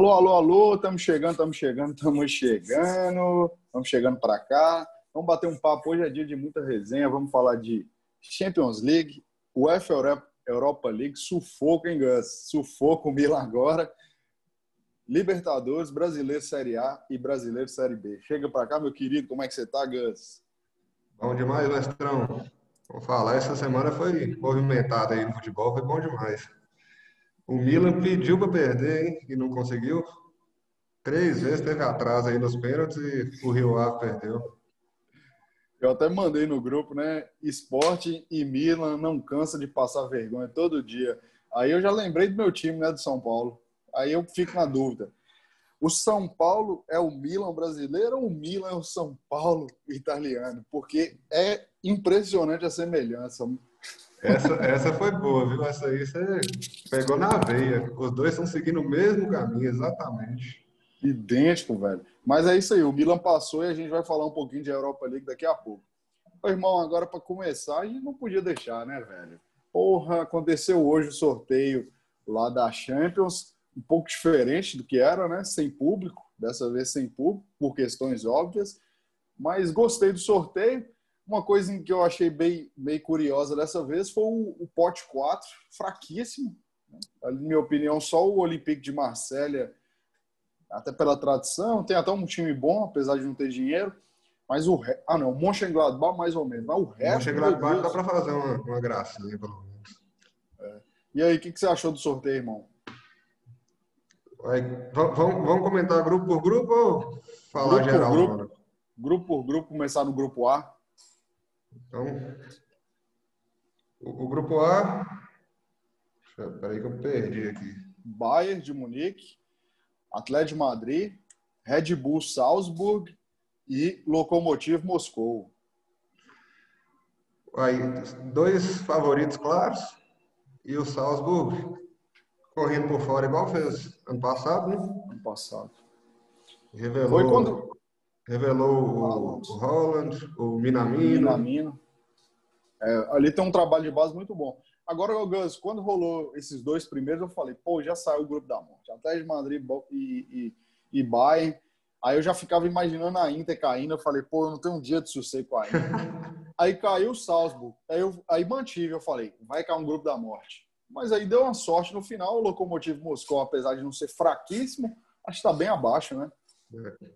Alô, alô, alô, estamos chegando, estamos chegando, estamos chegando, estamos chegando para cá. Vamos bater um papo. Hoje é dia de muita resenha. Vamos falar de Champions League, UEFA Europa League, sufoco, hein, Gus? Sufoco Milan agora. Libertadores, Brasileiro Série A e Brasileiro Série B. Chega para cá, meu querido, como é que você tá, Gus? Bom demais, mestrão. Vou falar, essa semana foi movimentada aí no futebol, foi bom demais. O Milan pediu para perder, hein, e não conseguiu. Três vezes teve atraso aí nos pênaltis e o Rio Ave perdeu. Eu até mandei no grupo, né? Esporte e Milan não cansa de passar vergonha todo dia. Aí eu já lembrei do meu time, né, do São Paulo. Aí eu fico na dúvida. O São Paulo é o Milan brasileiro ou o Milan é o São Paulo italiano? Porque é impressionante a semelhança. Essa, essa foi boa, viu? Essa aí você pegou na veia. Os dois estão seguindo o mesmo caminho, exatamente. Idêntico, velho. Mas é isso aí, o Milan passou e a gente vai falar um pouquinho de Europa League daqui a pouco. Ô, irmão, agora para começar, a gente não podia deixar, né, velho? Porra, aconteceu hoje o sorteio lá da Champions, um pouco diferente do que era, né? Sem público, dessa vez sem público, por questões óbvias. Mas gostei do sorteio. Uma coisa que eu achei bem, bem curiosa dessa vez foi o, o pote 4, fraquíssimo. Né? Na minha opinião, só o Olympique de Marselha, até pela tradição, tem até um time bom, apesar de não ter dinheiro. Mas o re... Ah, não, o Mönchengladbach mais ou menos. Mas o resto... Mönchengladbach dá para fazer uma, uma gracinha, pelo menos. É. E aí, o que, que você achou do sorteio, irmão? Vamos comentar grupo por grupo ou falar grupo geral? Por grupo, grupo por grupo, começar no grupo A. Então, o, o grupo A. Peraí que eu perdi aqui. Bayern de Munique, Atlético de Madrid, Red Bull Salzburg e Lokomotiv Moscou. Aí, dois favoritos claros e o Salzburg correndo por fora igual fez ano passado, né? Ano passado. Revelou, Foi quando... revelou o, Holland, o Minamino. Minamino. É, ali tem um trabalho de base muito bom. Agora, Gus, quando rolou esses dois primeiros, eu falei, pô, já saiu o grupo da morte. Atlético de Madrid e, e, e Bayern. Aí eu já ficava imaginando a Inter caindo. Eu falei, pô, eu não tenho um dia de sossego com a Inter. aí caiu o Salzburg. Aí, eu, aí mantive, eu falei, vai cair um grupo da morte. Mas aí deu uma sorte no final. O Lokomotiv Moscou, apesar de não ser fraquíssimo, acho que está bem abaixo, né?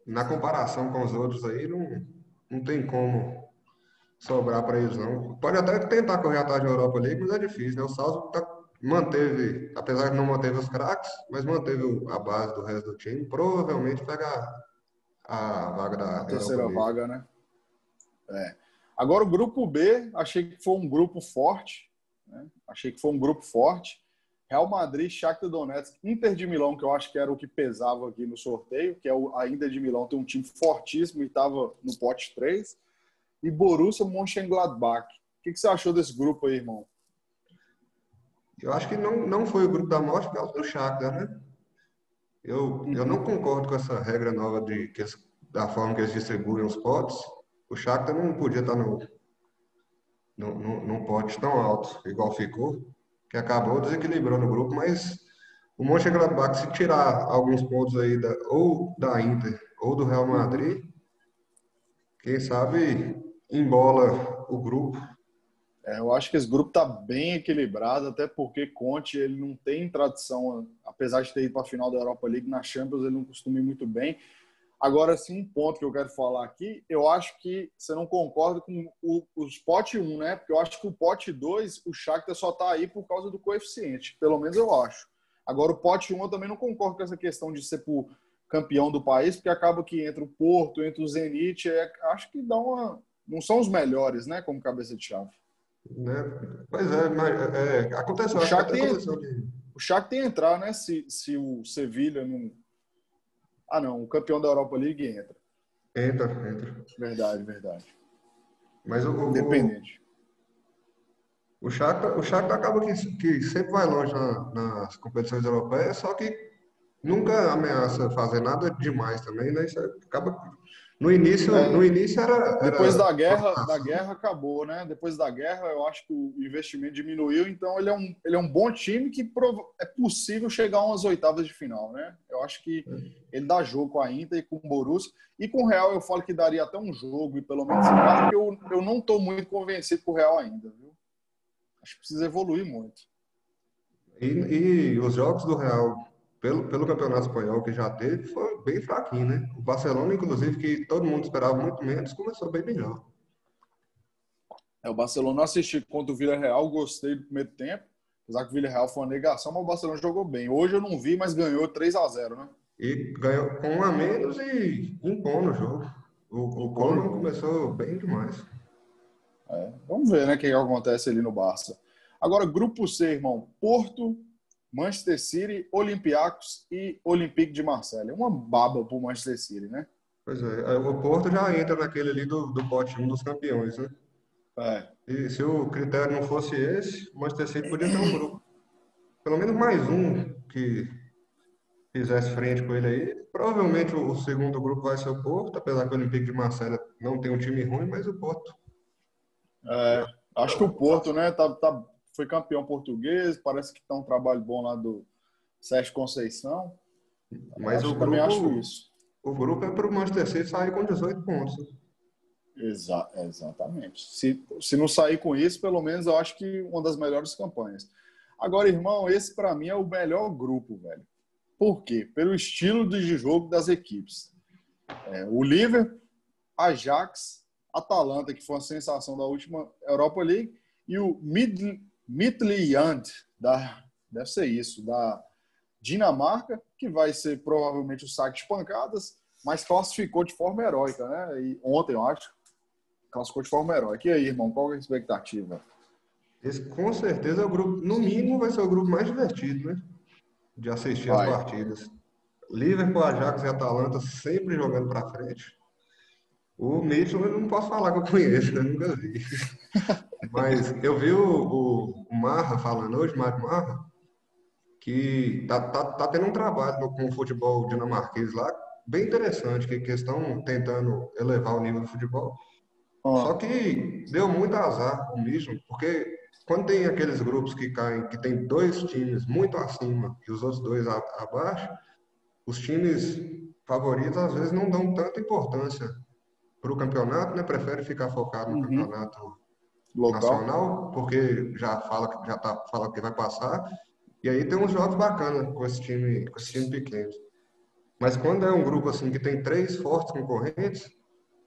Na comparação com os outros aí, não, não tem como sobrar para eles, não. Pode até tentar correr atrás da Europa League, mas é difícil, né? O Salzburg tá, manteve, apesar de não manteve os craques, mas manteve a base do resto do time. Provavelmente pega a, a vaga da a terceira vaga, né? É. Agora o grupo B, achei que foi um grupo forte, né? Achei que foi um grupo forte. Real Madrid, Shakhtar Donetsk, Inter de Milão, que eu acho que era o que pesava aqui no sorteio, que é o, a Inter de Milão tem um time fortíssimo e estava no pote 3 e Borussia Mönchengladbach. O que, que você achou desse grupo aí, irmão? Eu acho que não, não foi o grupo da morte por causa do Shakhtar, né? Eu, eu não concordo com essa regra nova de que da forma que eles distribuem os potes. O Shakhtar não podia estar no, no, no, num pote tão alto, igual ficou, que acabou desequilibrando o grupo, mas o Mönchengladbach, se tirar alguns pontos aí da, ou da Inter ou do Real Madrid, quem sabe embola o grupo. É, eu acho que esse grupo está bem equilibrado, até porque Conte ele não tem tradição, apesar de ter ido para a final da Europa League na Champions, ele não costuma ir muito bem. Agora, sim, um ponto que eu quero falar aqui, eu acho que você não concorda com o, os pote 1, né? Porque eu acho que o pote 2, o Shakhtar só está aí por causa do coeficiente, pelo menos eu acho. Agora, o pote 1 eu também não concordo com essa questão de ser por campeão do país, porque acaba que entre o Porto, entre o Zenit, é, acho que dá uma, não são os melhores, né, como cabeça de chave. Né? Pois é, mas é, aconteceu. O Shakhtar tem, de... tem entrar, né, se, se o Sevilha não... Ah, não, o campeão da Europa League entra. Entra, entra. Verdade, verdade. Mas o... Independente. O, o Shakhtar, o Shakhtar acaba que, que sempre vai longe na, nas competições europeias, só que nunca ameaça fazer nada demais também, né? Isso acaba No início, é, no início era, era, Depois da guerra, da guerra acabou, né? Depois da guerra, eu acho que o investimento diminuiu, então ele é um, ele é um bom time que é possível chegar a umas oitavas de final, né? Eu acho que ele dá jogo com a Inter e com o Borussia. E com o Real eu falo que daria até um jogo, e pelo menos porque eu, eu não estou muito convencido com o Real ainda, viu? Acho que precisa evoluir muito. E, e os jogos do Real pelo, pelo campeonato espanhol que já teve, foi bem fraquinho, né? O Barcelona, inclusive, que todo mundo esperava muito menos, começou bem melhor. É, o Barcelona assisti contra o Villarreal, gostei do primeiro tempo. Apesar que o Villarreal foi uma negação, mas o Barcelona jogou bem. Hoje eu não vi, mas ganhou 3 a 0 né? E ganhou com um a menos e impondo o jogo. O, o Coleman começou bem demais. É, vamos ver, né, o que acontece ali no Barça. Agora, grupo C, irmão. Porto, Manchester City, Olympiacos e Olympique de Marseille. Uma baba pro Manchester City, né? Pois é, o Porto já entra naquele ali do, do pote 1 dos campeões, né? É. E se o critério não fosse esse, o Manchester City podia ter um grupo. Pelo menos mais um que fizesse frente com ele aí. Provavelmente o segundo grupo vai ser o Porto, apesar que o Olympique de Marseille não tem um time ruim, mas o Porto. É, acho que o Porto, né, tá, tá foi campeão português, parece que está um trabalho bom lá do Sérgio Conceição. Mas acho, o grupo, também acho isso. O grupo é para o Manchester City sair com 18 pontos. Exa exatamente. Se, se não sair com isso, pelo menos eu acho que uma das melhores campanhas. Agora, irmão, esse para mim é o melhor grupo, velho. Por quê? Pelo estilo de jogo das equipes. É, o Liverpool, Ajax, Atalanta, que foi a sensação da última Europa League, e o Mid Midtjylland, da deve ser isso, da Dinamarca, que vai ser provavelmente o saque de pancadas, mas classificou de forma heróica, né? E ontem, eu acho, classificou de forma heróica. E aí, irmão, qual é a expectativa? Esse com certeza é o grupo, no mínimo, vai ser o grupo mais divertido, né? De assistir vai. as partidas. Liverpool, Ajax e Atalanta sempre jogando para frente. O Mitchell eu não posso falar que eu conheço, né? Nunca vi. Mas eu vi o, o Marra falando hoje, Mário Marra, que tá, tá, tá tendo um trabalho com o futebol dinamarquês lá, bem interessante, que, que estão tentando elevar o nível do futebol. Só que deu muito azar o mesmo, porque quando tem aqueles grupos que caem, que tem dois times muito acima e os outros dois a, abaixo, os times favoritos às vezes não dão tanta importância para o campeonato, né? Prefere ficar focado no uhum. campeonato Local. nacional, porque já fala que já tá fala que vai passar. E aí tem uns jogos bacanas com esse time, com esse time pequeno. Mas quando é um grupo assim que tem três fortes concorrentes,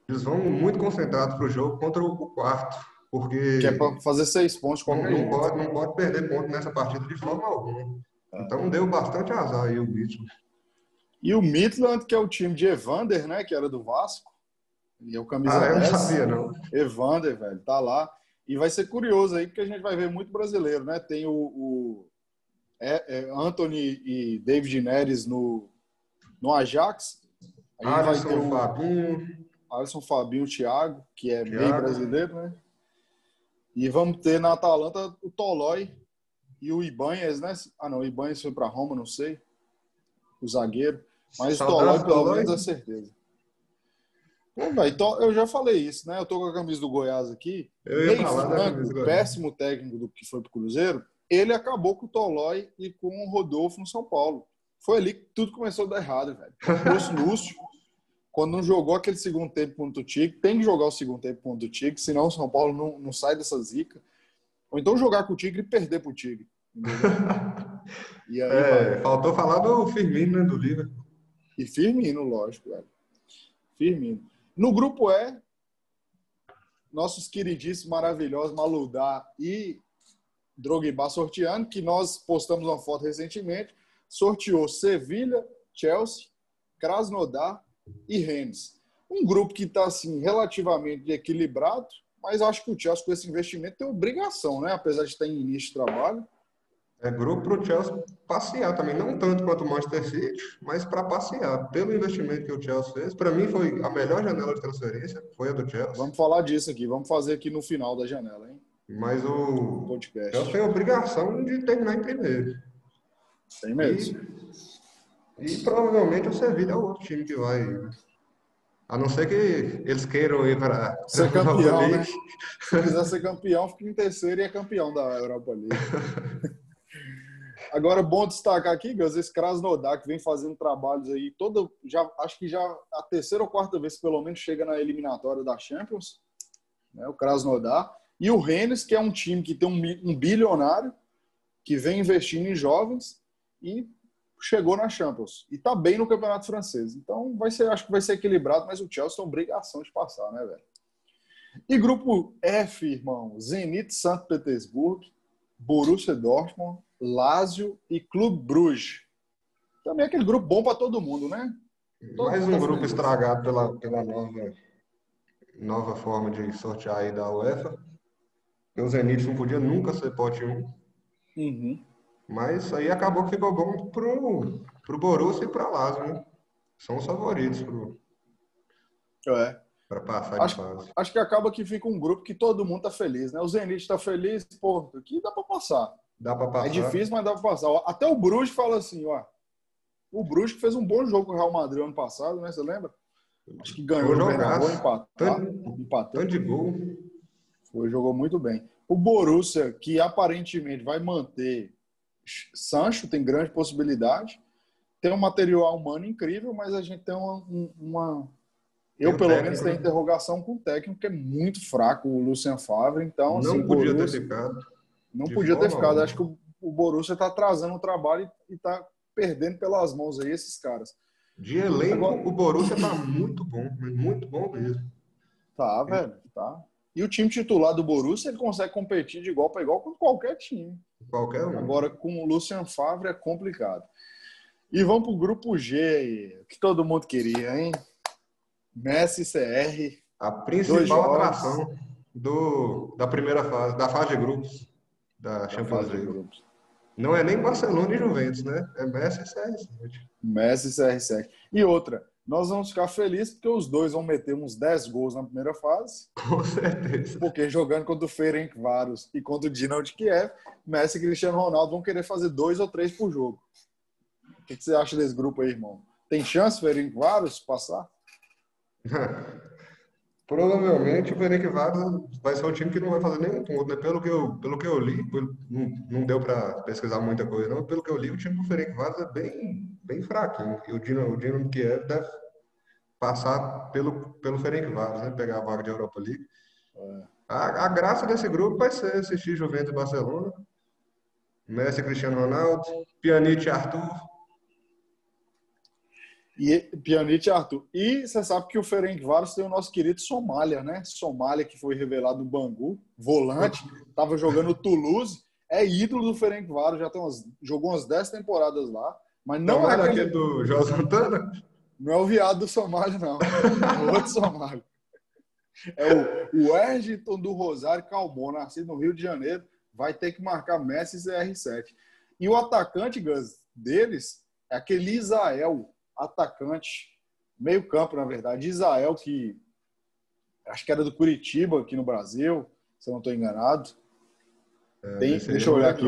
eles vão muito concentrados para o jogo contra o quarto, porque que é para fazer seis pontos não, não pode não pode perder ponto nessa partida de forma alguma. É. Então deu bastante azar aí o Midland. E o Midland, que é o time de Evander, né, que era do Vasco, e é o camisa ah, eu não sabia, não. Evander, velho, tá lá. E vai ser curioso aí, porque a gente vai ver muito brasileiro, né? Tem o, o é, é Anthony e David Neres no, no Ajax. Alisson, vai ter o Fabinho. Alisson, Fabinho, Thiago, que é Thiago. meio brasileiro, né? E vamos ter na Atalanta o Tolói e o Ibanez, né? Ah, não, o Ibanez foi para Roma, não sei. O zagueiro. Mas o Tolói, pelo menos, é certeza. Então, eu já falei isso, né? Eu tô com a camisa do Goiás aqui. Eu ia falar Franco, do péssimo técnico do que foi pro Cruzeiro, ele acabou com o Tolói e com o Rodolfo no São Paulo. Foi ali que tudo começou a dar errado, velho. O Lúcio, quando não jogou aquele segundo tempo contra o Tigre, tem que jogar o segundo tempo contra o Tigre, senão o São Paulo não, não sai dessa zica. Ou então jogar com o Tigre e perder pro Tigre. aí, é, faltou falar do Firmino, né, do Liverpool. E Firmino, lógico, velho. Firmino. No grupo E, nossos queridíssimos, maravilhosos Maludá e Drogba sorteando, que nós postamos uma foto recentemente, sorteou Sevilha, Chelsea, Krasnodar e Rennes. Um grupo que está assim, relativamente equilibrado, mas acho que o Chelsea, com esse investimento, tem obrigação, né? apesar de estar em início de trabalho, é grupo para o Chelsea passear também, não tanto quanto o Manchester City, mas para passear. Pelo investimento que o Chelsea fez, para mim foi a melhor janela de transferência, foi a do Chelsea. Vamos falar disso aqui, vamos fazer aqui no final da janela, hein? Mas o podcast. Chelsea tem a obrigação de terminar em primeiro. Tem mesmo. E, e provavelmente o Sevilla é o outro time que vai A não ser que eles queiram ir para ser campeão, né? Se quiser ser campeão, fica em terceiro e é campeão da Europa League. Agora, bom destacar aqui, Gus, esse Krasnodar que vem fazendo trabalhos aí, toda, já, acho que já a terceira ou quarta vez, pelo menos, chega na eliminatória da Champions, né, o Krasnodar. E o Rennes, que é um time que tem um, um bilionário, que vem investindo em jovens e chegou na Champions e tá bem no Campeonato Francês. Então vai ser, acho que vai ser equilibrado, mas o Chelsea tem obrigação de passar, né, velho? E grupo F, irmão, Zenit Santo Petersburgo, Borussia Dortmund, Lazio e Clube Bruges. Também é aquele grupo bom para todo mundo, né? Todo Mais um tá grupo estragado pela, pela nova, nova forma de sortear aí da UEFA. O Zenit não podia nunca ser pote 1. Uhum. Mas aí acabou que ficou bom pro, pro Borussia e pra Lazio, né? São os favoritos pro, é. para passar acho, de fase. Acho que acaba que fica um grupo que todo mundo tá feliz, né? O Zenit tá feliz, pô, aqui dá para passar. Dá para passar. É difícil, mas dá para passar. Até o Bruges fala assim, ó. O Bruges fez um bom jogo com o Real Madrid ano passado, né? Você lembra? Acho que ganhou o Bernabéu, empatou. Tanto, tanto de gol. Foi, jogou muito bem. O Borussia, que aparentemente vai manter Sancho, tem grande possibilidade. Tem um material humano incrível, mas a gente tem uma. uma... Eu, pelo técnico, menos, tenho né? interrogação com o técnico, que é muito fraco, o Lucien Favre. Então, não assim, podia Borussia, ter ficado. Não podia ter ficado. Acho que o, o Borussia está atrasando o trabalho e está perdendo pelas mãos aí esses caras. De elenco, Agora, o Borussia está muito bom, muito bom mesmo. Tá, velho, tá. E o time titular do Borussia, ele consegue competir de igual para igual com qualquer time. Qualquer um. Agora, com o Lucian Favre é complicado. E vamos para o grupo G aí, que todo mundo queria, hein? Messi CR. A principal atração do, da primeira fase, da fase de grupos da Champions League. Não é nem Barcelona e Juventus, né? É Messi e CR7. Messi e CR7. E outra, nós vamos ficar felizes porque os dois vão meter uns 10 gols na primeira fase. Com certeza. Porque jogando contra o Ferenc Varos e contra o Dinamo de Kiev, Messi e Cristiano Ronaldo vão querer fazer dois ou três por jogo. O que você acha desse grupo aí, irmão? Tem chance Ferenc Varos passar? Provavelmente o Ferenc Varos vai ser um time que não vai fazer nenhum ponto, né? Pelo que eu, pelo que eu li, não, não deu para pesquisar muita coisa, não. Pelo que eu li, o time do Ferenc Varos é bem, bem fraquinho. E o Dinamo, o Dinamo Kiev deve passar pelo, pelo Ferenc Varos, né? Pegar a vaga de Europa League. É. A, a, graça desse grupo vai ser assistir Juventus e Barcelona, Messi Cristiano Ronaldo, Pjanic e Arthur, e Pjanic Arthur. E você sabe que o Ferencváros tem o nosso querido Somália, né? Somália, que foi revelado no Bangu, volante, estava jogando Toulouse, é ídolo do Ferencváros, já tem umas, jogou umas 10 temporadas lá. Mas não, é aquele do João Santana? Não é o viado do Somália, não. É o outro Somália. É o, o Ergiton do Rosário Calmon, nascido no Rio de Janeiro, vai ter que marcar Messi e CR7. E o atacante, Gus, deles é aquele Isael, atacante, meio campo, na verdade, Israel, que acho que era do Curitiba, aqui no Brasil, se eu não estou enganado. É, Tem, deixa eu olhar aqui,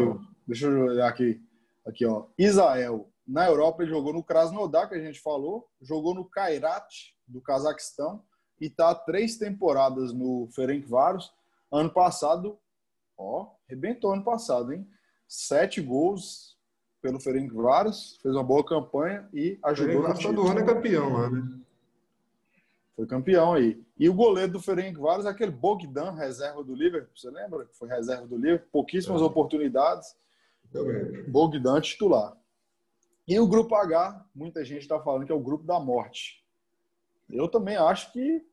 deixa eu olhar aqui, aqui, ó. Israel, na Europa ele jogou no Krasnodar, que a gente falou, jogou no Kairat, do Cazaquistão, e está três temporadas no Ferencváros. Ano passado, ó, arrebentou ano passado, hein? Sete gols, pelo Ferencváros, fez uma boa campanha e ajudou no título. Todo ano é campeão lá, né? Foi campeão aí. E o goleiro do Ferencváros é aquele Bogdan, reserva do Liverpool, você lembra? Foi reserva do Liverpool, pouquíssimas é. oportunidades. Bogdan titular. E o grupo H, muita gente está falando que é o grupo da morte. Eu também acho que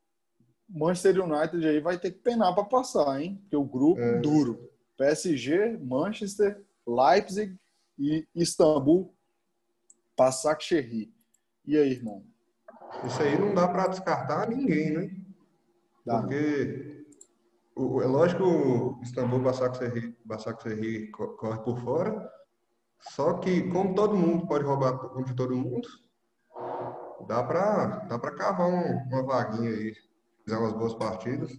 Manchester United aí vai ter que penar para passar, hein? Porque o grupo é. duro. PSG, Manchester, Leipzig e Istambul, Cherry. E aí, irmão? Isso aí não dá para descartar ninguém, né? Dá. Porque o, é lógico que o Istambul, Cherry corre por fora, só que como todo mundo pode roubar de todo mundo, dá para dá para cavar um, uma vaguinha aí, fizer umas boas partidas.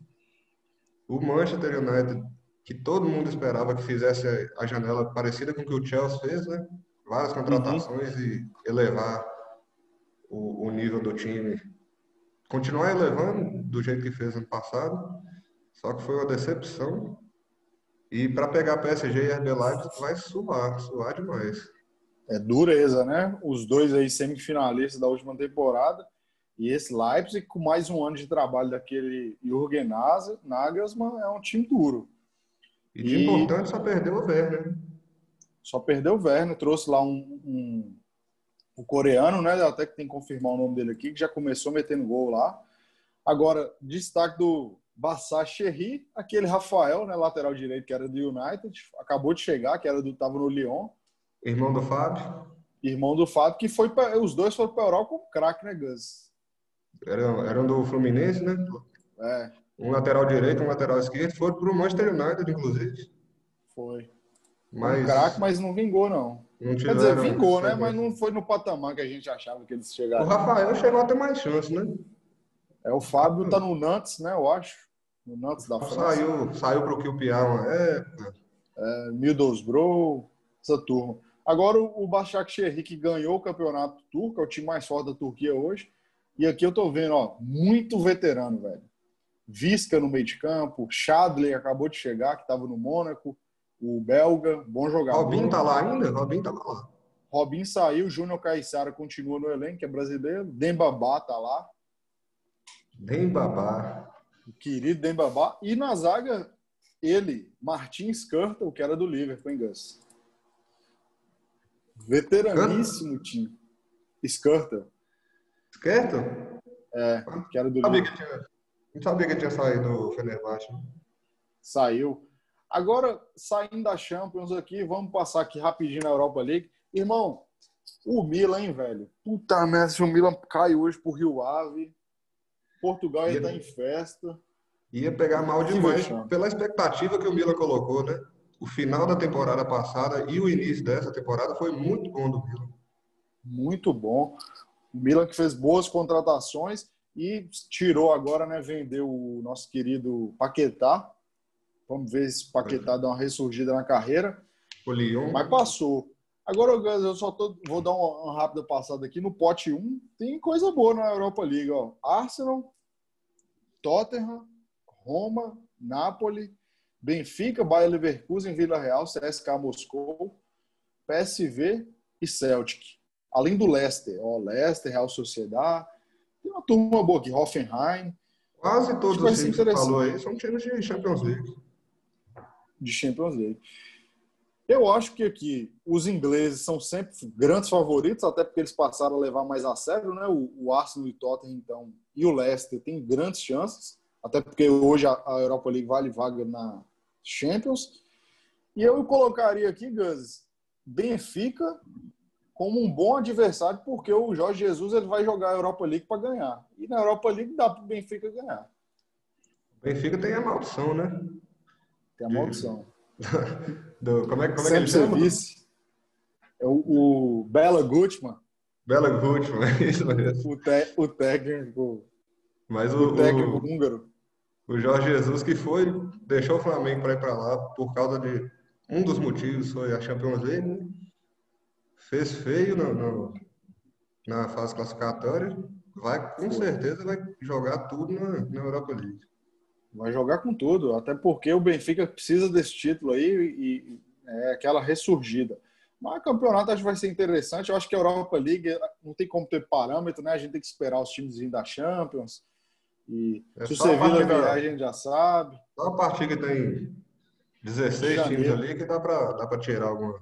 O Manchester United que todo mundo esperava que fizesse a janela parecida com o que o Chelsea fez, né? Várias contratações uhum. e elevar o, o, nível do time continuar elevando do jeito que fez ano passado, só que foi uma decepção. E para pegar PSG e RB Leipzig vai suar, suar demais. É dureza, né? Os dois aí semifinalistas da última temporada. E esse Leipzig, com mais um ano de trabalho daquele Jürgen Nagelsmann, é um time duro. E de e... importante só perdeu o Werner. Só perdeu o Werner, trouxe lá um, um, um, coreano, né? Até que tem que confirmar o nome dele aqui, que já começou metendo gol lá. Agora, destaque do Bassá Cherry, aquele Rafael, né, lateral direito, que era do United, acabou de chegar, que era do tava no Lyon. Irmão do Fábio. Irmão do Fábio, que foi pra, os dois foram para a Europa como craque, né, Gus? Eram, eram do Fluminense, né? É. Um lateral direito, um lateral esquerdo, foram para o Manchester United, inclusive. Foi. Mas... Um craque, mas não vingou, não. não Quer dizer, vingou, né? Mas não foi no patamar que a gente achava que eles chegaram. O Rafael chegou a ter mais chance, né? É, o Fábio tá no Nantes, né? Eu acho. No Nantes da França. Saiu, saiu pro QPA uma época. É, Middlesbrough, essa turma. Agora o Başakşehir que ganhou o campeonato turco, é o time mais forte da Turquia hoje. E aqui eu tô vendo, ó, muito veterano, velho. Visca no meio de campo, Chadley acabou de chegar, que estava no Mônaco, o belga, bom jogador. Robin tá lá ainda? Robin tá lá. Robin saiu, Júnior Caissara continua no elenco, que é brasileiro. Dembabá tá lá. Dembabá. O querido Dembabá. E na zaga, ele, Martins Skirtle, que era do Liverpool, hein, Gus? Veteraníssimo time. Skirtle. Skirtle? É, que era do Liverpool. Não sabia que tinha saído do Fenerbahçe. Saiu. Agora, saindo da Champions aqui, vamos passar aqui rapidinho na Europa League. Irmão, o Milan, hein, velho? Puta merda, se o Milan cai hoje pro Rio Ave, Portugal ia estar tá em festa. Ia pegar mal demais pela expectativa que o Milan colocou, né? O final da temporada passada e o início dessa temporada foi muito bom do Milan. Muito bom. O Milan que fez boas contratações e tirou agora, né? Vendeu o nosso querido Paquetá. Vamos ver se Paquetá dá uma ressurgida na carreira. O Lyon. Mas passou. Agora, eu só tô, vou dar uma, uma, rápida passada aqui. No pote 1, tem coisa boa na Europa League. Ó. Arsenal, Tottenham, Roma, Napoli, Benfica, Bayer Leverkusen, Vila Real, CSK Moscou, PSV e Celtic. Além do Leicester. Ó, Leicester, Real Sociedade, tem uma turma boa aqui, Hoffenheim. Quase todos os times que você falou aí são times de Champions League. De Champions League. Eu acho que aqui os ingleses são sempre grandes favoritos, até porque eles passaram a levar mais a sério, né? O, o Arsenal e o Tottenham, então, e o Leicester têm grandes chances, até porque hoje a, a Europa League vale vaga na Champions. E eu colocaria aqui, Gus, Benfica como um bom adversário, porque o Jorge Jesus ele vai jogar a Europa League para ganhar. E na Europa League dá para o Benfica ganhar. O Benfica tem a maldição, né? Tem a maldição. Do, como é, como é que ele chama? Vice. É o, o Bela Gutmann. Bela Gutmann, é isso mesmo. O, te, o técnico. Mas o, o técnico o, húngaro. O Jorge Jesus que foi, deixou o Flamengo para ir para lá por causa de. Um dos motivos foi a Champions League, né? Fez feio no, no, na fase classificatória, vai com certeza vai jogar tudo na, na Europa League. Vai jogar com tudo, até porque o Benfica precisa desse título aí e, é aquela ressurgida. Mas o campeonato acho que vai ser interessante. Eu acho que a Europa League não tem como ter parâmetro, né? A gente tem que esperar os times virem da Champions. E é se o Sevilla vier, a gente já sabe. Só a partir que tem 16 times ali que dá para dá tirar alguma,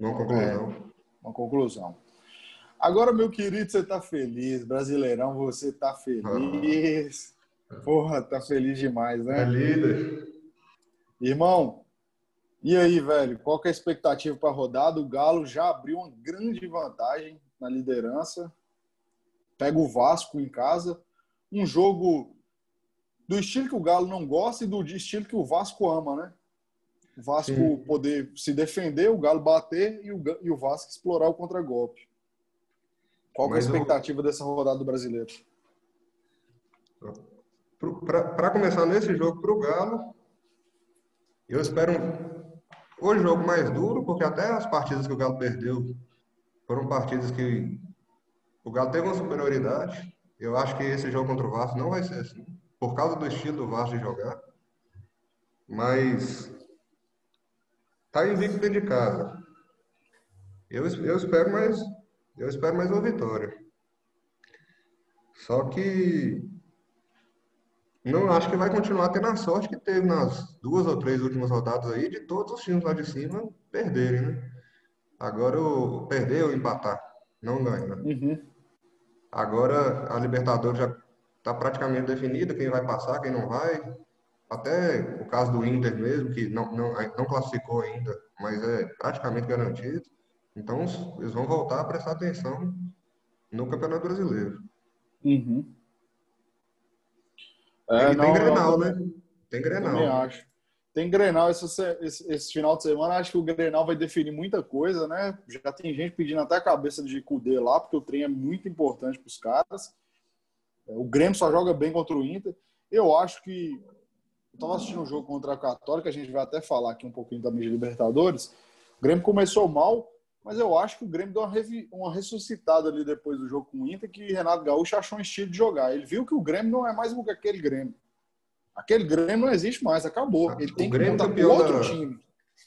uma conclusão. É uma conclusão. Agora, meu querido, você tá feliz. Brasileirão, você tá feliz. Porra, tá feliz demais, né? É líder. Irmão, e aí, velho? Qual que é a expectativa para a rodada? O Galo já abriu uma grande vantagem na liderança. Pega o Vasco em casa. Um jogo do estilo que o Galo não gosta e do estilo que o Vasco ama, né? O Vasco Sim. poder se defender, o Galo bater e o, e o Vasco explorar o contragolpe. Qual é a expectativa eu... dessa rodada do brasileiro? Para começar nesse jogo para o Galo, eu espero um, o jogo mais duro, porque até as partidas que o Galo perdeu foram partidas que o Galo teve uma superioridade, Eu acho que esse jogo contra o Vasco não vai ser assim, por causa do estilo do Vasco de jogar. Mas tá invicto dentro de casa. Eu, eu espero mais, eu espero mais uma vitória. Só que não acho que vai continuar tendo a sorte que teve nas duas ou três últimas rodadas aí de todos os times lá de cima perderem, né? Agora o perder ou empatar, não ganha. Uhum. Agora a Libertadores já está praticamente definida, quem vai passar, quem não vai. Até o caso do Inter mesmo, que não, não, não classificou ainda, mas é praticamente garantido. Então eles vão voltar a prestar atenção no Campeonato Brasileiro. Uhum. É, e não, tem Grenal, não, né? Tem Grenal. Também acho. Tem Grenal esse, esse, esse, final de semana. Acho que o Grenal vai definir muita coisa, né? Já tem gente pedindo até a cabeça de Cudê lá, porque o trem é muito importante para os caras. É, o Grêmio só joga bem contra o Inter. Eu acho que. Estava assistindo um jogo contra a Católica, a gente vai até falar aqui um pouquinho também de Libertadores. O Grêmio começou mal, mas eu acho que o Grêmio deu uma, uma ressuscitada ali depois do jogo com o Inter, que Renato Gaúcho achou um estilo de jogar. Ele viu que o Grêmio não é mais o que aquele Grêmio. Aquele Grêmio não existe mais, acabou. Ele tem o Grêmio que montar outro da... time.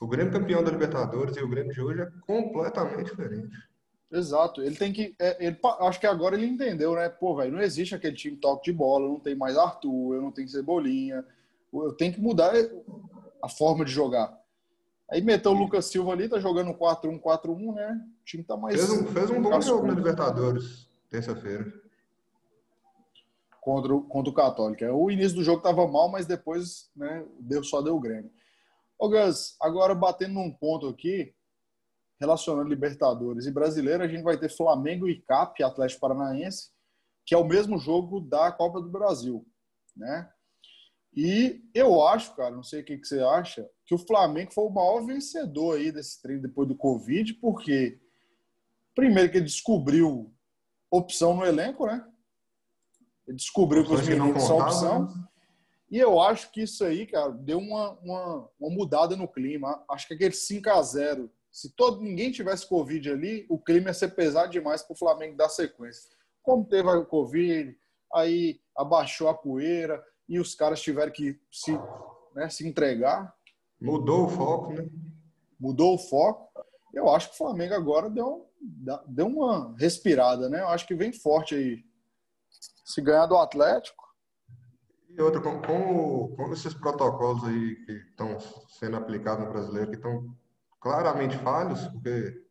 O Grêmio campeão da Libertadores e o Grêmio de hoje é completamente diferente. Exato. Ele tem que. É, ele, acho que agora ele entendeu, né? Pô, velho, não existe aquele time toque de bola, não tem mais Arthur, eu não tenho Cebolinha. Eu tenho que mudar a forma de jogar. Aí meteu o Lucas Silva ali, tá jogando 4-1, 4-1, né? O time tá mais. Fez um, fez um bom jogo na Libertadores, terça-feira. Contra, contra o Católico. O início do jogo tava mal, mas depois né, deu, só deu o Grêmio. Ô Gus, agora batendo num ponto aqui, relacionando Libertadores e Brasileiro, a gente vai ter Flamengo e CAP, Atlético Paranaense, que é o mesmo jogo da Copa do Brasil, né? E eu acho, cara, não sei o que, que você acha, que o Flamengo foi o maior vencedor aí desse treino depois do Covid, porque primeiro que ele descobriu opção no elenco, né? Ele descobriu que os meninos são opção. Né? E eu acho que isso aí, cara, deu uma, uma, uma mudada no clima. Acho que aquele 5 a 0 se todo ninguém tivesse Covid ali, o clima ia ser pesado demais para o Flamengo dar sequência. Como teve a Covid, aí abaixou a poeira, e os caras tiveram que se, né, se entregar. Mudou o foco, né? Mudou o foco. Eu acho que o Flamengo agora deu, deu uma respirada, né? Eu acho que vem forte aí. Se ganhar do Atlético. E outra, como, como, como esses protocolos aí que estão sendo aplicados no brasileiro, que estão claramente falhos, porque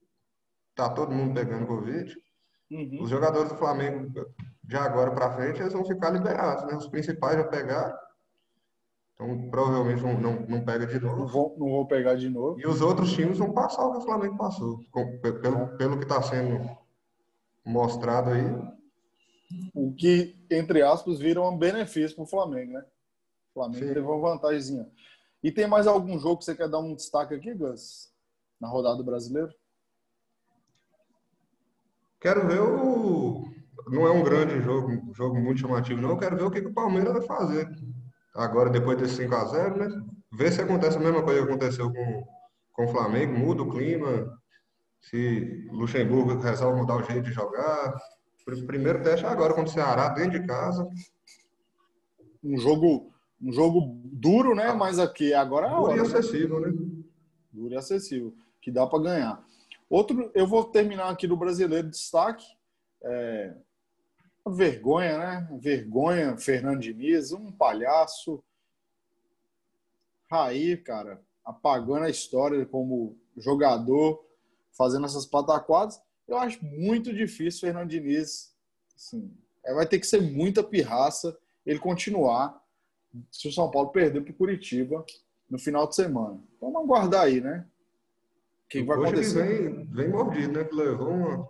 tá todo mundo pegando Covid, uhum. os jogadores do Flamengo de agora para frente eles vão ficar liberados, né? Os principais já pegaram. Então, provavelmente não, não, não pega de novo. Não vão, não vão pegar de novo. E os outros times vão passar o que o Flamengo passou. Pelo, pelo que está sendo mostrado aí. O que, entre aspas, vira um benefício para o Flamengo, né? O Flamengo Sim. teve uma vantagemzinha. E tem mais algum jogo que você quer dar um destaque aqui, Gus? Na rodada do brasileiro? Quero ver o, não é um grande jogo, um jogo muito chamativo, não. Eu quero ver o que, que o Palmeiras vai fazer. Agora, depois desse 5x0, né? Ver se acontece a mesma coisa que aconteceu com, com o Flamengo, muda o clima, se Luxemburgo resolve mudar o jeito de jogar. Primeiro teste é agora contra o Ceará, dentro de casa. Um jogo, um jogo duro, né? Mas aqui agora é Duro hora, e né? acessível, né? Duro e acessível, que dá para ganhar. Outro, eu vou terminar aqui do brasileiro destaque. É, vergonha, né? Vergonha, Fernando Diniz, um palhaço. Raí, cara, apagando a história como jogador, fazendo essas pataquadas. Eu acho muito difícil Fernando Diniz, assim, é, vai ter que ser muita pirraça ele continuar se o São Paulo perder para o Curitiba no final de semana. Vamos aguardar aí, né? O que, vai acontecer? Vem, vem mordido, né? Que levou uma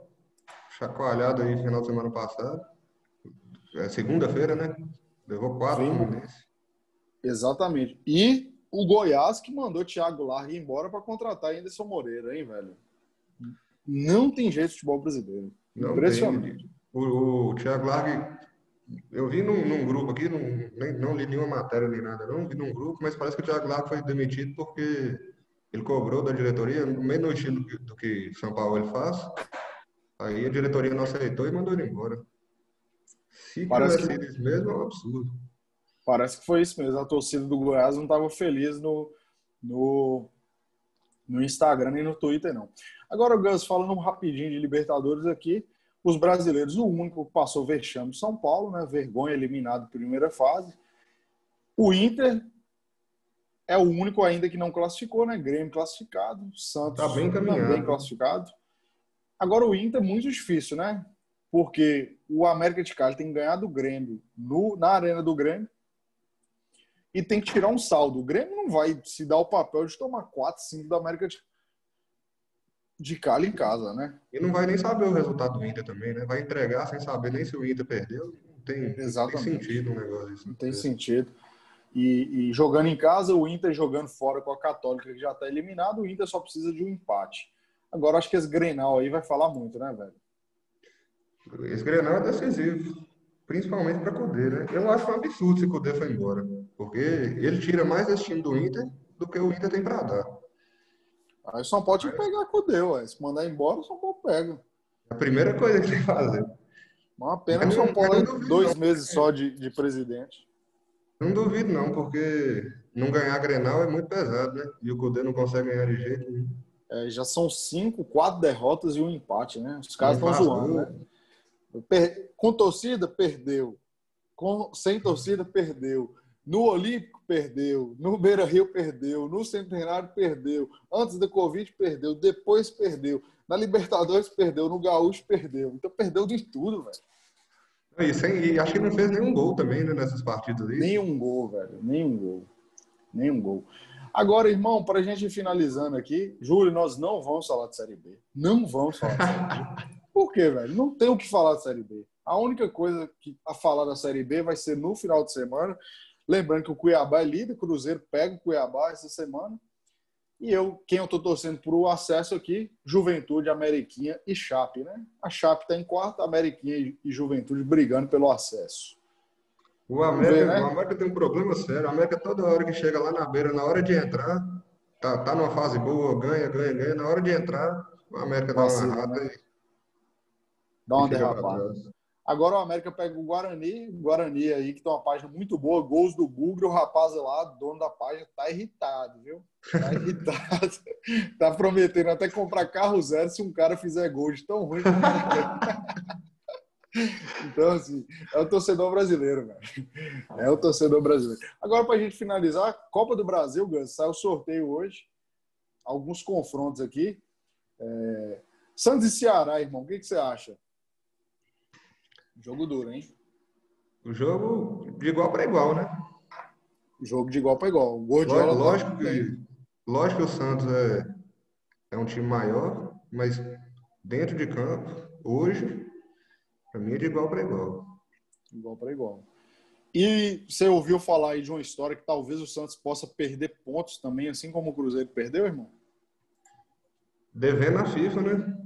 chacoalhada aí no final de semana passado. É segunda-feira, né? Levou quatro. Exatamente. E o Goiás que mandou Thiago Largue embora para contratar Anderson Moreira, hein, velho? Não tem jeito de futebol brasileiro. Não Impressionante. O, o Thiago Largue, eu vi num, num grupo aqui, num, nem, não li nenhuma matéria nem nada, não, vi num grupo, mas parece que o Thiago Largue foi demitido porque ele cobrou da diretoria, no estilo do que São Paulo ele faz. Aí a diretoria não aceitou e mandou ele embora. Se Parece que... isso mesmo, é um absurdo. Parece que foi isso mesmo. A torcida do Goiás não estava feliz no, no, no Instagram nem no Twitter, não. Agora, Gus, falando rapidinho de Libertadores aqui, os brasileiros, o único que passou vexame São Paulo, né? Vergonha eliminado primeira fase. O Inter é o único ainda que não classificou, né? Grêmio classificado, Santos tá bem também classificado. Agora o Inter é muito difícil, né? Porque o América de Cali tem que ganhar do Grêmio no, na arena do Grêmio e tem que tirar um saldo. O Grêmio não vai se dar o papel de tomar 4, 5 da América de, de Cali em casa, né? E não vai nem saber o resultado do Inter também, né? Vai entregar sem saber nem se o Inter perdeu. Não tem, Exatamente. tem sentido um negócio assim. Não tem sentido. E, e, jogando em casa, o Inter jogando fora com a Católica, que já está eliminado, o Inter só precisa de um empate. Agora, acho que esse Grenal aí vai falar muito, né, velho? Esse Grenal é decisivo, principalmente para Cudê, né? Eu acho um absurdo se Cudê foi embora, porque ele tira mais esse time do Inter do que o Inter tem para dar. Aí o São Paulo tinha que pegar Cudê, ué. Se mandar embora, o São Paulo pega. A primeira coisa que tem que fazer. Uma pena que o São Paulo é dois meses só de, de presidente. Não duvido, não, porque não ganhar Grenal é muito pesado, né? E o Cudê não consegue ganhar de jeito nenhum. É, já são cinco, quatro derrotas e um empate, né? Os caras estão zoando, né? Com torcida, perdeu. Com... Sem torcida, perdeu. No Olímpico, perdeu. No Beira Rio, perdeu. No Centenário, perdeu. Antes da Covid, perdeu. Depois, perdeu. Na Libertadores, perdeu. No Gaúcho, perdeu. Então, perdeu de tudo, velho. E, sem, e acho que não fez nenhum gol também, né, nessas partidas aí. Nenhum gol, velho. Nenhum gol. Nenhum gol. Agora, irmão, para a gente ir finalizando aqui, Júlio, nós não vamos falar de Série B. Não vamos falar de Série B. Por quê, velho? Não tem o que falar de Série B. A única coisa que, a falar da Série B vai ser no final de semana. Lembrando que o Cuiabá é líder, o Cruzeiro pega o Cuiabá essa semana. E eu, quem eu estou torcendo para o acesso aqui, Juventude, Ameriquinha e Chape, né? A Chape está em quarto, Ameriquinha e Juventude brigando pelo acesso. O América, ver, né? o América tem um problema sério. A América toda hora que chega lá na beira, na hora de entrar, tá, tá numa fase boa, ganha, ganha, ganha. Na hora de entrar, o América dá uma errada né? Dá uma derrapada. Agora o América pega o Guarani, o Guarani aí, que tem uma página muito boa, gols do Google, o rapaz lá, dono da página, tá irritado, viu? Tá irritado. tá prometendo até comprar carro zero se um cara fizer gol de tão ruim. então, assim, é o torcedor brasileiro, velho. É o torcedor brasileiro. Agora, pra gente finalizar, Copa do Brasil, Gans, saiu o sorteio hoje. Alguns confrontos aqui. É... Santos e Ceará, irmão, o que, que você acha? Jogo duro, hein? O jogo de igual para igual, né? Jogo de igual para igual. Gordiola lógico, que, lógico que o Santos é, é um time maior, mas dentro de campo, hoje, para mim é de igual para igual. Igual para igual. E você ouviu falar aí de uma história que talvez o Santos possa perder pontos também, assim como o Cruzeiro perdeu, irmão? Devendo a FIFA, né?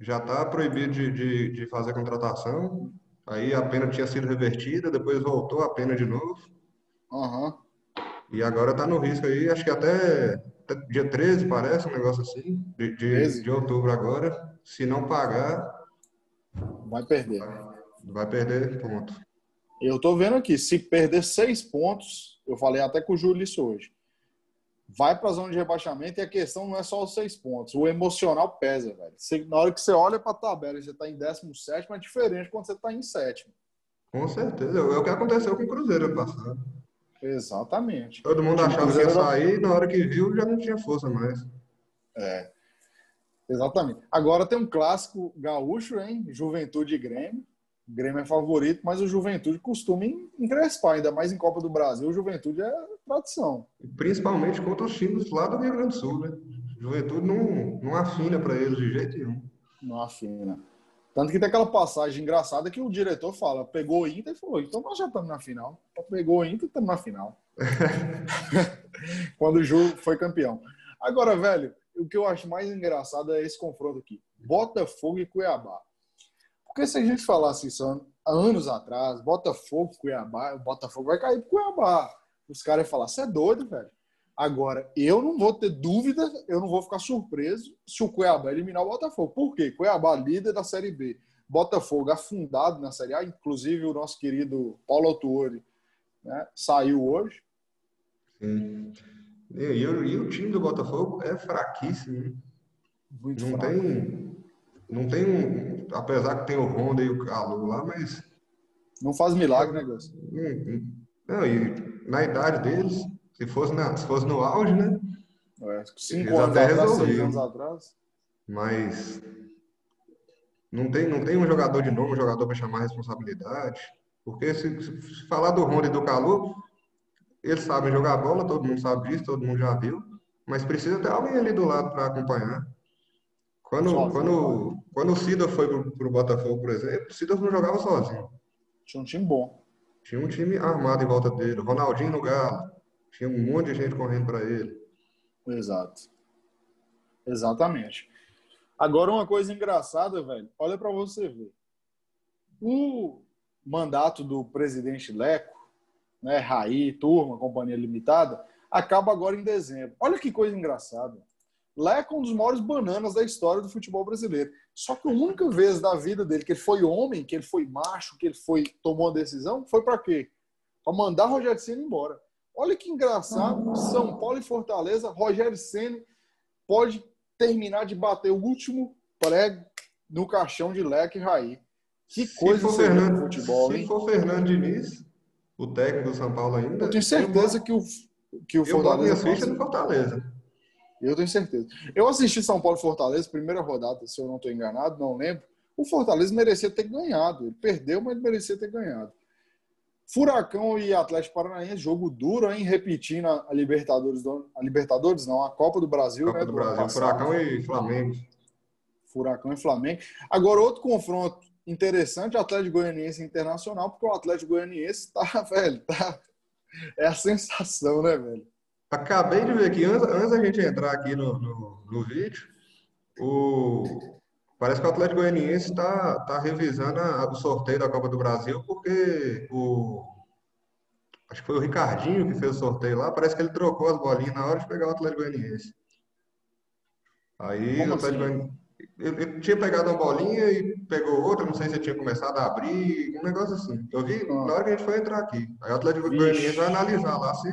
Já está proibido de, de, de fazer contratação. Aí a pena tinha sido revertida, depois voltou a pena de novo. Uhum. E agora está no risco aí, acho que até, até, dia 13, parece, um negócio assim, de, de, de, outubro agora. Se não pagar. Vai perder. Vai, vai perder ponto. Eu tô vendo aqui, se perder seis pontos, eu falei até com o Júlio isso hoje vai para a zona de rebaixamento e a questão não é só os seis pontos. O emocional pesa, velho. Você, na hora que você olha para a tabela e você está em 17, é diferente quando você está em sétimo. Com certeza. É o que aconteceu com o Cruzeiro ano passado. Exatamente. Todo mundo achava que ia sair, na hora que viu já não tinha força mais. É. Exatamente. Agora tem um clássico gaúcho, hein? Juventude e Grêmio. O Grêmio é favorito, mas o Juventude costuma encrespar, ainda mais em Copa do Brasil. O Juventude é tradição. Principalmente contra os times lá do Rio Grande do Sul, né? Juventude não, não afina para eles de jeito nenhum. Não afina. Tanto que tem aquela passagem engraçada que o diretor fala, pegou o Inter e falou, então nós já estamos na final. Pegou o Inter e estamos na final. Quando o Ju foi campeão. Agora, velho, o que eu acho mais engraçado é esse confronto aqui. Botafogo e Cuiabá. Porque se a gente falasse isso há anos atrás, Botafogo, Cuiabá, o Botafogo vai cair pro Cuiabá. Os caras iam falar, você é doido, velho. Agora, eu não vou ter dúvida, eu não vou ficar surpreso se o Cuiabá eliminar o Botafogo. Por quê? Cuiabá líder da Série B. Botafogo afundado na Série A, inclusive o nosso querido Paulo Autuori né, saiu hoje. Sim. E, e, e, o time do Botafogo é fraquíssimo. Muito não fraco. tem. Não tem um. Apesar que tem o Honda e o Calu lá, mas. Não faz milagre, né, Gus? Não, e na idade deles, se fosse, na, se fosse no auge, né? É, cinco anos atrás, seis anos atrás. Mas não tem, não tem um jogador de novo, um jogador para chamar a responsabilidade. Porque se, se, falar do Honda e do Calu, eles sabem jogar bola, todo mundo sabe disso, todo mundo já viu. Mas precisa ter alguém ali do lado para acompanhar. Quando, quando, quando o Cida foi para o Botafogo, por exemplo, o Cida não jogava sozinho. Tinha um time bom. Tinha um time armado em volta dele. Ronaldinho no Galo. Tinha um monte de gente correndo para ele. Exato. Exatamente. Agora, uma coisa engraçada, velho. Olha para você ver. O mandato do presidente Leco, né, Raí, Turma, Companhia Limitada, acaba agora em dezembro. Olha que coisa engraçada. Leco é um dos maiores bananas da história do futebol brasileiro. Só que a única vez da vida dele que ele foi homem, que ele foi macho, que ele foi tomou uma decisão, foi para quê? Para mandar Rogério Ceni embora. Olha que engraçado, São Paulo e Fortaleza, Rogério Ceni pode terminar de bater o último prego no caixão de Leque e Raí. Que coisa se Fernando, futebol, se hein? For Fernando Diniz, o técnico do São Paulo ainda. Eu tenho certeza eu, que o, que o Fortaleza. Eu no Fortaleza. Eu tenho certeza. Eu assisti São Paulo e Fortaleza, primeira rodada, se eu não estou enganado, não lembro. O Fortaleza merecia ter ganhado. Ele perdeu, mas merecia ter ganhado. Furacão e Atlético Paranaense, jogo duro, hein? Repetindo a Libertadores, a Libertadores não, a Copa do Brasil, Copa né? Do, do Brasil, Furacão e Flamengo. Furacão e Flamengo. Agora, outro confronto interessante, Atlético Goianiense Internacional, porque o Atlético Goianiense tá, velho, tá... É a sensação, né, velho? Acabei de ver aqui, antes, antes da gente entrar aqui no, no, no vídeo, o, Parece que o Atlético Goianiense está tá revisando a, o sorteio da Copa do Brasil, porque o. Acho que foi o Ricardinho que fez o sorteio lá. Parece que ele trocou as bolinhas na hora de pegar o Atlético Goianiense. Aí Como o Atlético assim? Goianiense. Ele, tinha pegado uma bolinha e pegou outra, não sei se tinha começado a abrir, um negócio assim. Eu vi na hora que a gente foi entrar aqui. Aí o Atlético. Goianiense vai analisar lá se,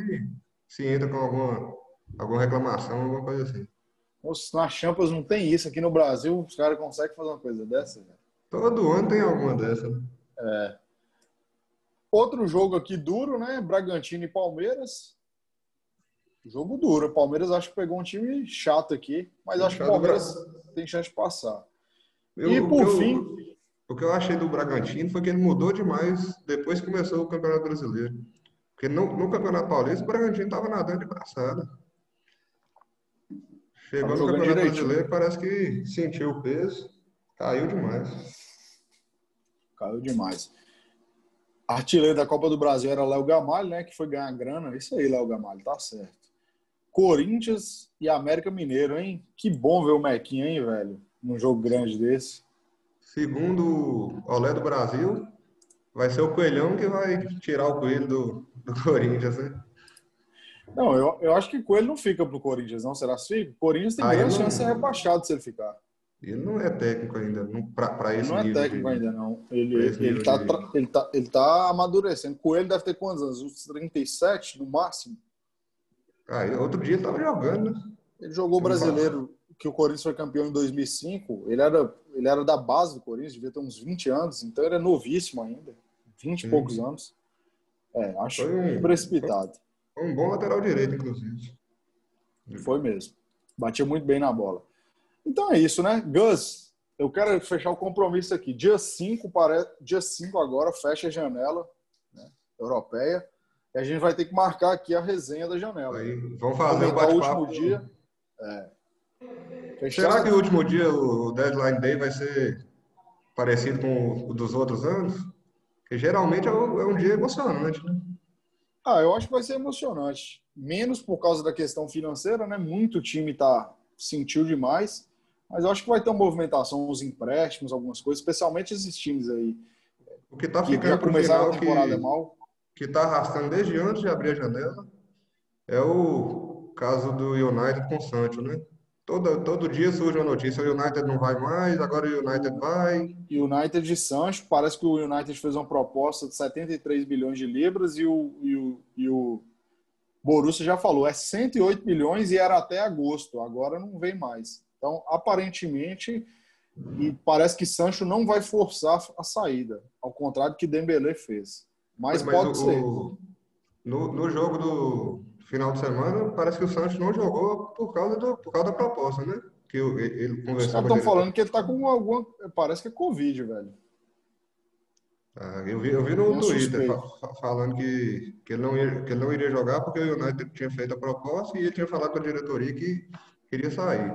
se entra com alguma, alguma reclamação, alguma coisa assim. Nossa, na Champions não tem isso. Aqui no Brasil, os caras conseguem fazer uma coisa dessa. Né? Todo ano tem alguma dessa. Né? É. Outro jogo aqui duro, né? Bragantino e Palmeiras. Jogo duro. O Palmeiras acho que pegou um time chato aqui, mas acho que o Palmeiras tem chance de passar. Eu, e por fim. o que eu achei do Bragantino foi que ele mudou demais depois que começou o Campeonato Brasileiro. Porque no, no Campeonato Paulista o Bragantino estava nadando de braçada. Chegou no Campeonato Brasileiro, parece que sentiu o peso, caiu demais. Caiu demais. Artilheiro da Copa do Brasil era Léo Gamalho, né? Que foi ganhar grana. Isso aí, Léo Gamalho, tá certo. Corinthians e América Mineiro, hein? Que bom ver o Mequinha, hein, velho? Num jogo grande desse. Segundo o Olé do Brasil, vai ser o Coelhão que vai tirar o coelho do, do Corinthians, né? Não, eu, eu acho que o Coelho não fica pro Corinthians, não. Será que fica? O Corinthians tem ah, grande chance de ser rebaixado se ele ficar. Ele não é técnico ainda, para esse nível. Não é técnico de... ainda, não. Ele, ele, ele, tá, de... ele, tá, ele tá amadurecendo. Coelho deve ter quantos anos? Uns 37 no máximo? Ah, outro dia ele tava jogando, né? Ele jogou o brasileiro, que o Corinthians foi campeão em 2005. Ele era, ele era da base do Corinthians, devia ter uns 20 anos, então ele é novíssimo ainda. 20 e poucos anos. É, acho um, precipitado. Foi um bom lateral direito, inclusive. Foi mesmo. Batia muito bem na bola. Então é isso, né? Gus, eu quero fechar o compromisso aqui. Dia 5, pare... dia 5 agora, fecha a janela né, europeia. E a gente vai ter que marcar aqui a resenha da janela. Aí, vamos fazer o último dia. É. Será que o último dia, o deadline day, vai ser parecido com o dos outros anos? Porque geralmente é um é dia emocionante, né? Ah, eu acho que vai ser emocionante. Menos por causa da questão financeira, né? Muito time tá sentiu demais, mas eu acho que vai ter uma movimentação, uns empréstimos, algumas coisas, especialmente esses times aí. O que tá ficando que começar a temporada que, mal. Que tá arrastando desde antes de abrir a janela é o caso do United com o Sancho, né? Todo, todo dia surge uma notícia, o United não vai mais, agora o United vai. E o United de Sancho, parece que o United fez uma proposta de 73 bilhões de libras e o, e o, e o Borussia já falou, é 108 milhões e era até agosto, agora não vem mais. Então, aparentemente, e parece que Sancho não vai forçar a saída, ao contrário do que Dembélé fez. Mas, Mas pode o, ser. No, no jogo do final de semana, parece que o Sancho não jogou por causa, do, por causa da proposta, né? Que ele conversou Os estão falando que ele tá com alguma. Parece que é Covid, velho. Ah, eu, vi, eu vi no Twitter falando que, que, ele não ia, que ele não iria jogar porque o United tinha feito a proposta e ele tinha falado com a diretoria que queria sair.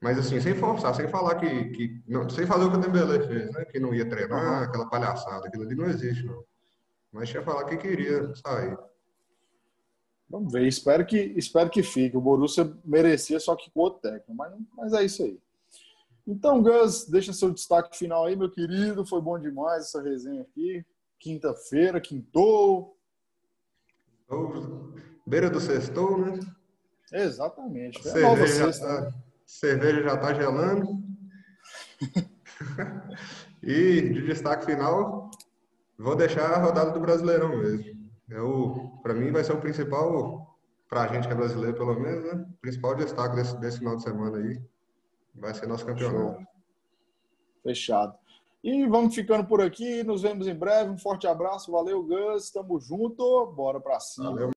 Mas assim, sem forçar, sem falar que. que não, sem fazer o que o Dembélé fez, né? Que não ia treinar, aquela palhaçada, aquilo ali não existe, não. Mas tinha falado que queria sair. Vamos ver, espero que, espero que fique. O Borussia merecia, só que com outro técnico. Mas, mas é isso aí. Então, Gus, deixa seu destaque final aí, meu querido. Foi bom demais essa resenha aqui. Quinta-feira, quintou. Beira do sextou, né? Exatamente. É cerveja, já tá, cerveja já tá gelando. e de destaque final, Vou deixar a rodada do Brasileirão mesmo. Eu, para mim, vai ser o principal, para a gente que é brasileiro, pelo menos, né? O principal destaque desse, desse final de semana aí vai ser nosso campeonato. Fechado. E vamos ficando por aqui. Nos vemos em breve. Um forte abraço. Valeu, Gus. Tamo junto. Bora pra cima. Valeu.